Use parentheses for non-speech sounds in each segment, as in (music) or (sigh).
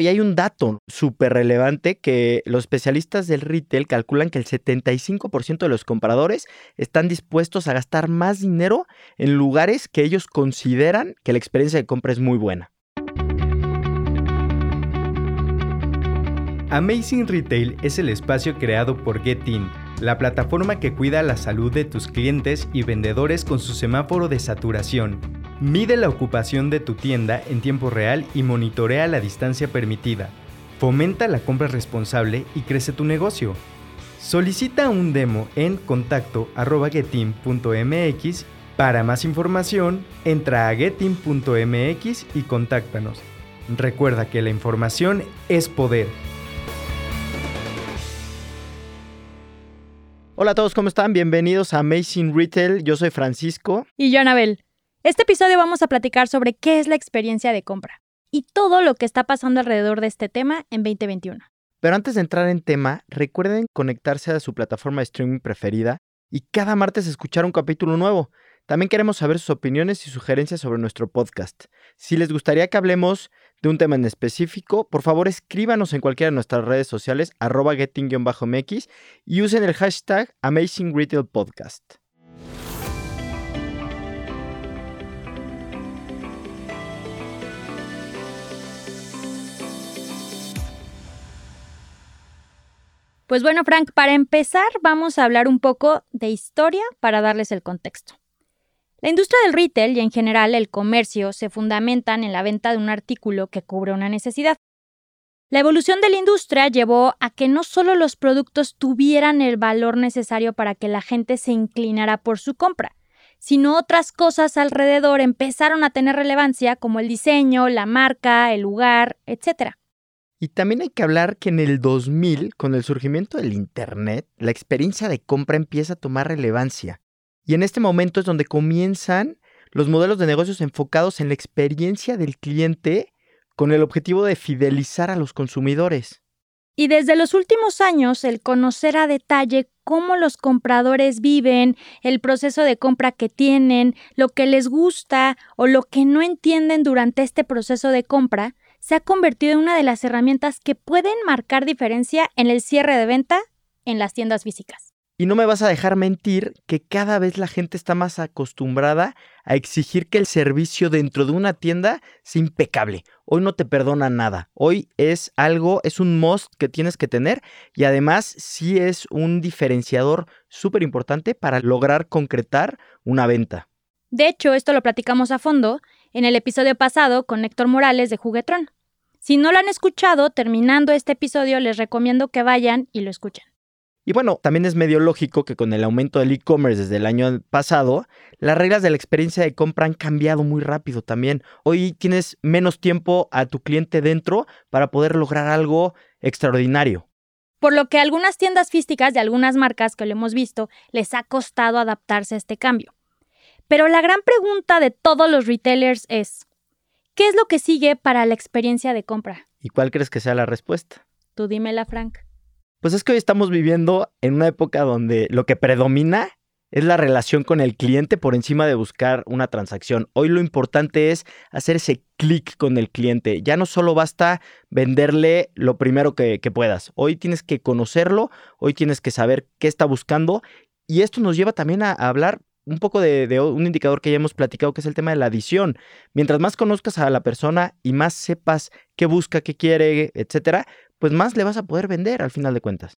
Y hay un dato súper relevante que los especialistas del retail calculan que el 75% de los compradores están dispuestos a gastar más dinero en lugares que ellos consideran que la experiencia de compra es muy buena. Amazing Retail es el espacio creado por GetIn, la plataforma que cuida la salud de tus clientes y vendedores con su semáforo de saturación. Mide la ocupación de tu tienda en tiempo real y monitorea la distancia permitida. Fomenta la compra responsable y crece tu negocio. Solicita un demo en contacto.getim.mx. Para más información, entra a getim.mx y contáctanos. Recuerda que la información es poder. Hola a todos, ¿cómo están? Bienvenidos a Amazing Retail. Yo soy Francisco. Y yo, Anabel. Este episodio vamos a platicar sobre qué es la experiencia de compra y todo lo que está pasando alrededor de este tema en 2021. Pero antes de entrar en tema, recuerden conectarse a su plataforma de streaming preferida y cada martes escuchar un capítulo nuevo. También queremos saber sus opiniones y sugerencias sobre nuestro podcast. Si les gustaría que hablemos de un tema en específico, por favor escríbanos en cualquiera de nuestras redes sociales, arroba getting-mx y usen el hashtag Amazing Pues bueno, Frank, para empezar vamos a hablar un poco de historia para darles el contexto. La industria del retail y en general el comercio se fundamentan en la venta de un artículo que cubre una necesidad. La evolución de la industria llevó a que no solo los productos tuvieran el valor necesario para que la gente se inclinara por su compra, sino otras cosas alrededor empezaron a tener relevancia como el diseño, la marca, el lugar, etc. Y también hay que hablar que en el 2000, con el surgimiento del Internet, la experiencia de compra empieza a tomar relevancia. Y en este momento es donde comienzan los modelos de negocios enfocados en la experiencia del cliente con el objetivo de fidelizar a los consumidores. Y desde los últimos años, el conocer a detalle cómo los compradores viven, el proceso de compra que tienen, lo que les gusta o lo que no entienden durante este proceso de compra, se ha convertido en una de las herramientas que pueden marcar diferencia en el cierre de venta en las tiendas físicas. Y no me vas a dejar mentir que cada vez la gente está más acostumbrada a exigir que el servicio dentro de una tienda sea impecable. Hoy no te perdona nada. Hoy es algo, es un must que tienes que tener y además sí es un diferenciador súper importante para lograr concretar una venta. De hecho, esto lo platicamos a fondo en el episodio pasado con Héctor Morales de Juguetrón. Si no lo han escuchado, terminando este episodio les recomiendo que vayan y lo escuchen. Y bueno, también es medio lógico que con el aumento del e-commerce desde el año pasado, las reglas de la experiencia de compra han cambiado muy rápido también. Hoy tienes menos tiempo a tu cliente dentro para poder lograr algo extraordinario. Por lo que a algunas tiendas físicas de algunas marcas que lo hemos visto les ha costado adaptarse a este cambio. Pero la gran pregunta de todos los retailers es, ¿qué es lo que sigue para la experiencia de compra? ¿Y cuál crees que sea la respuesta? Tú dímela, Frank. Pues es que hoy estamos viviendo en una época donde lo que predomina es la relación con el cliente por encima de buscar una transacción. Hoy lo importante es hacer ese clic con el cliente. Ya no solo basta venderle lo primero que, puedas. Hoy tienes que conocerlo, hoy tienes que saber qué está buscando. Y esto nos lleva también a, hablar un poco de, un indicador que ya hemos platicado, que es el tema de la adición. Mientras más conozcas a la persona y más sepas qué busca, qué quiere, etcétera, pues más le vas a poder vender al final de cuentas.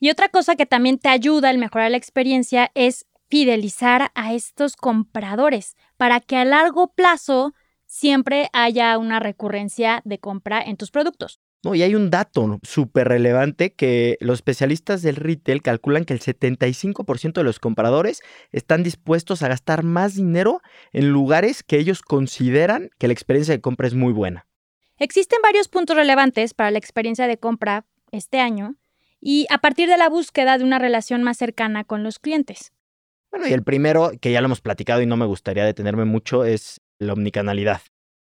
Y otra cosa que también te ayuda al mejorar la experiencia es fidelizar a estos compradores para que a largo plazo siempre haya una recurrencia de compra en tus productos. No, y hay un dato súper relevante que los especialistas del retail calculan que el 75% de los compradores están dispuestos a gastar más dinero en lugares que ellos consideran que la experiencia de compra es muy buena. Existen varios puntos relevantes para la experiencia de compra este año y a partir de la búsqueda de una relación más cercana con los clientes. Bueno, y el primero, que ya lo hemos platicado y no me gustaría detenerme mucho, es la omnicanalidad.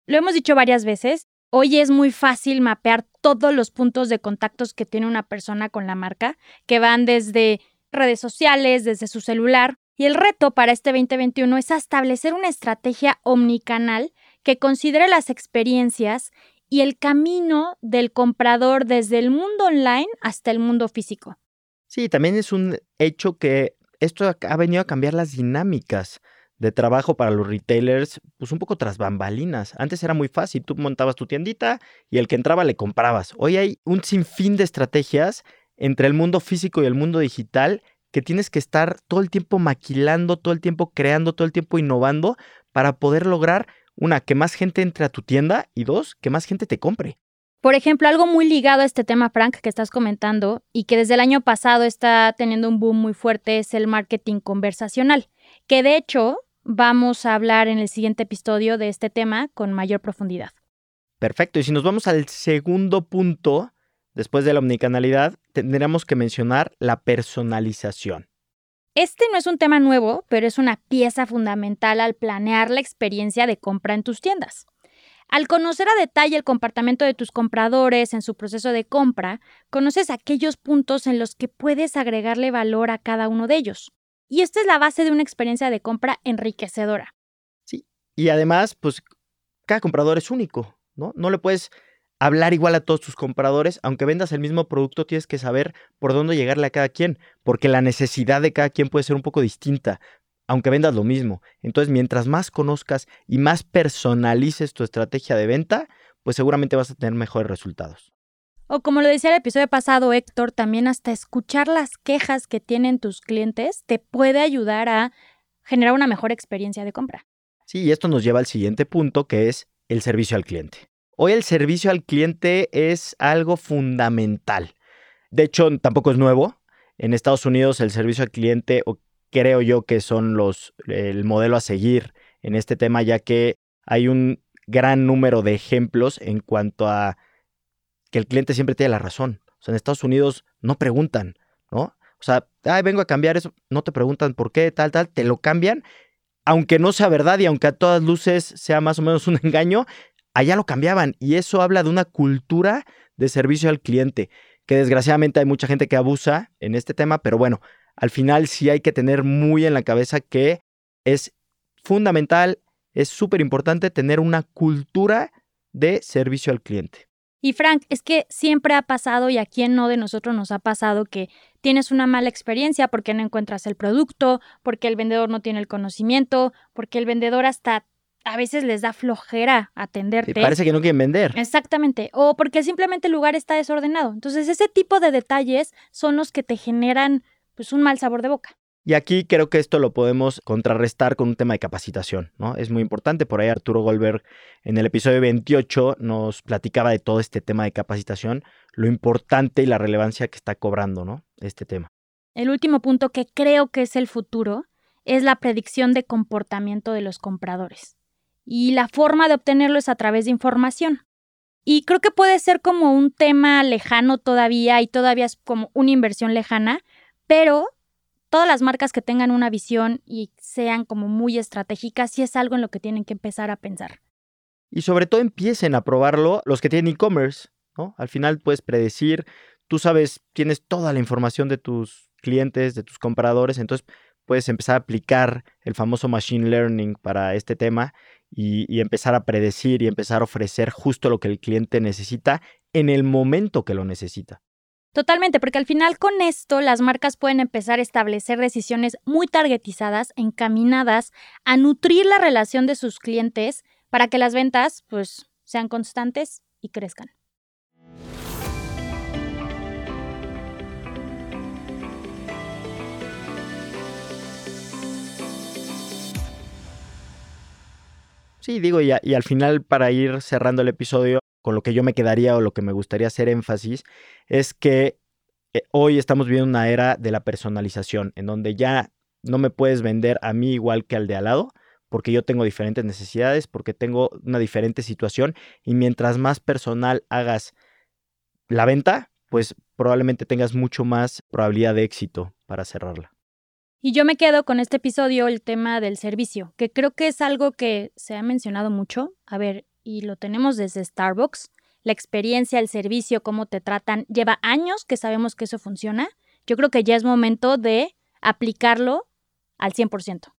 Lo hemos dicho varias veces, hoy es muy fácil mapear todos los puntos de contactos que tiene una persona con la marca, que van desde redes sociales, desde su celular, y el reto para este 2021 es establecer una estrategia omnicanal que considere las experiencias y el camino del comprador desde el mundo online hasta el mundo físico. Sí, también es un hecho que esto ha venido a cambiar las dinámicas de trabajo para los retailers, pues un poco tras bambalinas. Antes era muy fácil, tú montabas tu tiendita y el que entraba le comprabas. Hoy hay un sinfín de estrategias entre el mundo físico y el mundo digital que tienes que estar todo el tiempo maquilando, todo el tiempo creando, todo el tiempo innovando para poder lograr, una, que más gente entre a tu tienda y dos, que más gente te compre. Por ejemplo, algo muy ligado a este tema, Frank, que estás comentando y que desde el año pasado está teniendo un boom muy fuerte es el marketing conversacional, que de hecho vamos a hablar en el siguiente episodio de este tema con mayor profundidad. Perfecto, y si nos vamos al segundo punto, después de la omnicanalidad, tendríamos que mencionar la personalización. Este no es un tema nuevo, pero es una pieza fundamental al planear la experiencia de compra en tus tiendas. Al conocer a detalle el comportamiento de tus compradores en su proceso de compra, conoces aquellos puntos en los que puedes agregarle valor a cada uno de ellos. Y esta es la base de una experiencia de compra enriquecedora. Sí, y además, pues cada comprador es único, ¿no? No le puedes hablar igual a todos tus compradores, aunque vendas el mismo producto, tienes que saber por dónde llegarle a cada quien, porque la necesidad de cada quien puede ser un poco distinta aunque vendas lo mismo. Entonces, mientras más conozcas y más personalices tu estrategia de venta, pues seguramente vas a tener mejores resultados. O como lo decía el episodio pasado, Héctor, también hasta escuchar las quejas que tienen tus clientes te puede ayudar a generar una mejor experiencia de compra. Sí, y esto nos lleva al siguiente punto, que es el servicio al cliente. Hoy el servicio al cliente es algo fundamental. De hecho, tampoco es nuevo. En Estados Unidos el servicio al cliente, creo yo que son los el modelo a seguir en este tema, ya que hay un gran número de ejemplos en cuanto a que el cliente siempre tiene la razón. O sea, en Estados Unidos no preguntan, ¿no? O sea, ay, vengo a cambiar eso, no te preguntan por qué, tal, tal, te lo cambian, aunque no sea verdad y aunque a todas luces sea más o menos un (laughs) engaño, allá lo cambiaban. Y eso habla de una cultura de servicio al cliente, que desgraciadamente hay mucha gente que abusa en este tema, pero bueno, al final sí hay que tener muy en la cabeza que es fundamental, es súper importante tener una cultura de servicio al cliente. Y Frank, es que siempre ha pasado y a quien no de nosotros nos ha pasado que tienes una mala experiencia porque no encuentras el producto, porque el vendedor no tiene el conocimiento, porque el vendedor hasta a veces les da flojera atenderte. parece que no quieren vender. Exactamente. O porque simplemente el lugar está desordenado. Entonces, ese tipo de detalles son los que te generan pues un mal sabor de boca. Y aquí creo que esto lo podemos contrarrestar con un tema de capacitación, ¿no? Es muy importante. Por ahí Arturo Goldberg en el episodio 28 nos platicaba de todo este tema de capacitación, lo importante y la relevancia que está cobrando, ¿no? Este tema. El último punto que creo que es el futuro es la predicción de comportamiento de los compradores. Y la forma de obtenerlo es a través de información. Y creo que puede ser como un tema lejano todavía y todavía es como una inversión lejana, pero todas las marcas que tengan una visión y sean como muy estratégicas, sí es algo en lo que tienen que empezar a pensar. Y sobre todo empiecen a probarlo los que tienen e-commerce, ¿no? Al final puedes predecir, tú sabes, tienes toda la información de tus clientes, de tus compradores, entonces puedes empezar a aplicar el famoso machine learning para este tema y, y, empezar a predecir y empezar a ofrecer justo lo que el cliente necesita en el momento que lo necesita. Totalmente, porque al final con esto las marcas pueden empezar a establecer decisiones muy targetizadas, encaminadas a nutrir la relación de sus clientes para que las ventas pues sean constantes y crezcan. Sí, digo, y, y, al final para ir cerrando el episodio, con lo que yo me quedaría o lo que me gustaría hacer énfasis es que eh, hoy estamos viviendo una era de la personalización, en donde ya no me puedes vender a mí igual que al de al lado, porque yo tengo diferentes necesidades, porque tengo una diferente situación, y mientras más personal hagas la venta, pues probablemente tengas mucho más probabilidad de éxito para cerrarla. Y yo me quedo con este episodio el tema del servicio, que creo que es algo que se ha mencionado mucho. A ver, y lo tenemos desde Starbucks. La experiencia, el servicio, cómo te tratan, lleva años que sabemos que eso funciona. Yo creo que ya es momento de aplicarlo al 100%.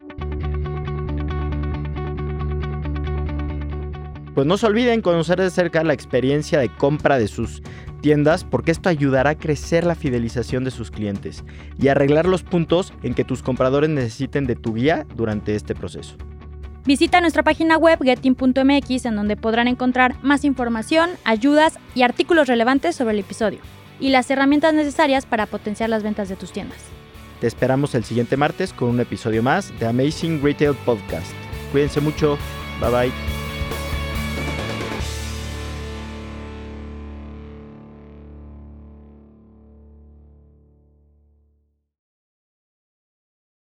pues no se olviden conocer de cerca la experiencia de compra de sus tiendas porque esto ayudará a crecer la fidelización de sus clientes y arreglar los puntos en que tus compradores necesiten de tu guía durante este proceso. Visita nuestra página web getting.mx en donde podrán encontrar más información, ayudas y artículos relevantes sobre el episodio y las herramientas necesarias para potenciar las ventas de tus tiendas. Te esperamos el siguiente martes con un episodio más de Amazing Retail Podcast. Cuídense mucho. Bye bye.